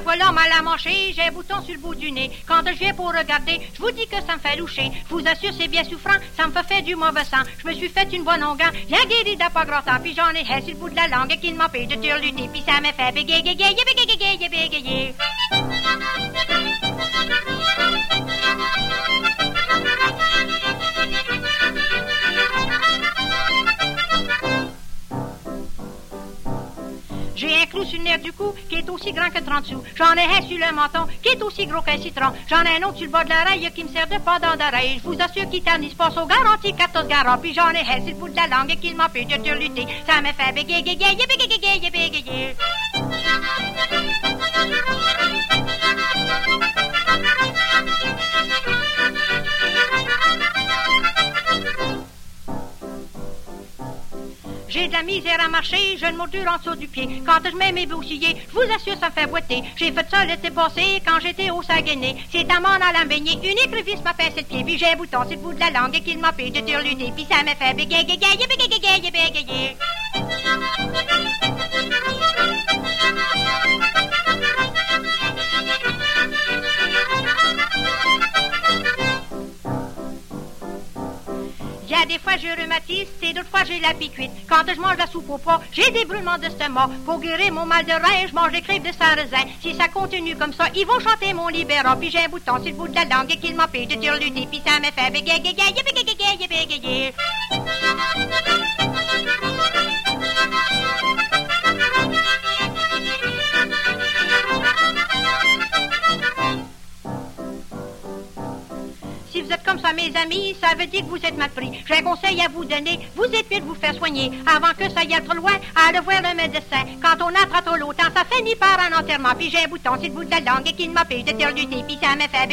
la mancher, j'ai un bouton sur le bout du nez. Quand je viens pour regarder, je vous dis que ça me fait loucher. Je vous assure, c'est bien souffrant, ça me fait faire du mauvais sang. Je me suis fait une bonne longueur, bien guéri d'un pas grand puis j'en ai sur le bout de la langue qui m'empêche de turluter, puis ça me fait bégayer, bégayer, bégayer, bégayer. Clou sur le nerf du cou qui est aussi grand que 30 sous. J'en ai un sur le menton qui est aussi gros qu'un citron. J'en ai un autre sur le bas de l'oreille qui me sert de pendant d'oreille. Je vous assure qu'il ternisse pas au garanti 14 garants. Puis j'en ai un sur le bout de la langue qui m'empêche de lutter. Ça me fait bégayer, bégayer, bégayer, bégayer. J'ai de la misère à marcher, je ne moture en dessous du pied. Quand je mets mes boucliers, je vous assure, ça me fait boiter. J'ai fait ça l'été passé quand j'étais au Saguenay. C'est à mon allant baigner, une écrevisse m'a pincé le pied. Puis j'ai un bouton sur le bout de la langue qu'il m'empêche de turluter. Puis ça me fait bégayer, bégayer, bégayer, bégayer. Il y a des fois je rhumatise, et d'autres fois j'ai la piquite. Quand je mange la soupe au poids, j'ai des brûlements d'estomac. Pour guérir mon mal de rein, je mange des crèves de sarrasin. Si ça continue comme ça, ils vont chanter mon libéral. Puis j'ai un bouton sur le bout de la langue et qu'il m'empêche de turluter. Puis ça me fait bégayer, bégayer, bégayer, bégayer. Vous êtes comme ça, mes amis, ça veut dire que vous êtes mal pris. J'ai un conseil à vous donner. Vous êtes mieux de vous faire soigner. Avant que ça y aille trop loin, allez voir le médecin. Quand on attrape trop longtemps, ça finit par un enterrement. Puis j'ai un bouton sur le bout de la langue et qui m'empêche de turluter. Puis ça me fait